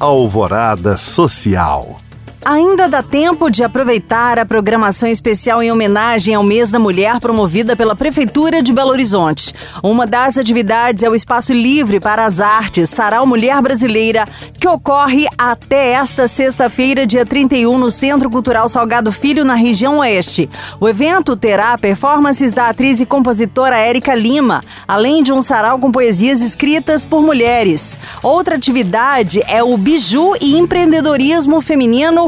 Alvorada Social. Ainda dá tempo de aproveitar a programação especial em homenagem ao Mês da Mulher promovida pela Prefeitura de Belo Horizonte. Uma das atividades é o Espaço Livre para as Artes, Sarau Mulher Brasileira, que ocorre até esta sexta-feira, dia 31, no Centro Cultural Salgado Filho, na região oeste. O evento terá performances da atriz e compositora Érica Lima, além de um sarau com poesias escritas por mulheres. Outra atividade é o Biju e Empreendedorismo Feminino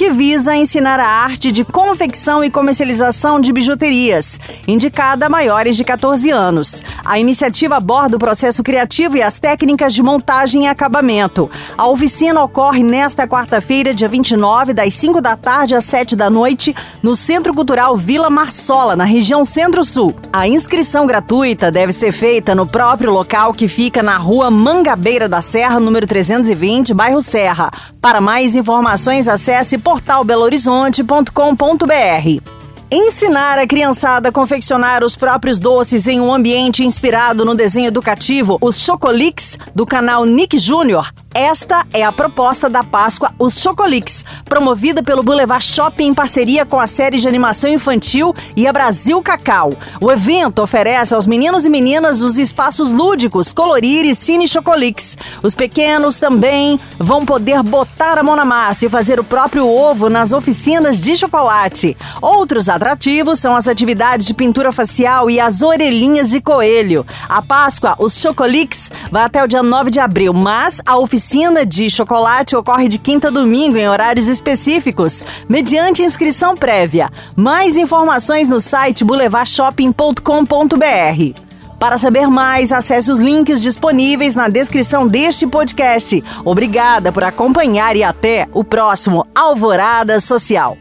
que visa ensinar a arte de confecção e comercialização de bijuterias, indicada a maiores de 14 anos. A iniciativa aborda o processo criativo e as técnicas de montagem e acabamento. A oficina ocorre nesta quarta-feira, dia 29, das 5 da tarde às 7 da noite, no Centro Cultural Vila Marsola, na região Centro-Sul. A inscrição gratuita deve ser feita no próprio local que fica na rua Mangabeira da Serra, número 320, bairro Serra. Para mais informações, acesse portalbelohorizonte.com.br. Ensinar a criançada a confeccionar os próprios doces em um ambiente inspirado no desenho educativo, os Chocolix, do canal Nick Júnior. Esta é a proposta da Páscoa, os Chocolix, promovida pelo Boulevard Shopping em parceria com a série de animação infantil e a Brasil Cacau. O evento oferece aos meninos e meninas os espaços lúdicos Colorir e Cine Chocolix. Os pequenos também vão poder botar a mão na massa e fazer o próprio ovo nas oficinas de chocolate. Outros atrativos são as atividades de pintura facial e as orelhinhas de coelho. A Páscoa, os Chocolix, vai até o dia 9 de abril, mas a oficina de chocolate ocorre de quinta a domingo em horários específicos, mediante inscrição prévia. Mais informações no site boulevardshopping.com.br. Para saber mais, acesse os links disponíveis na descrição deste podcast. Obrigada por acompanhar e até o próximo Alvorada Social.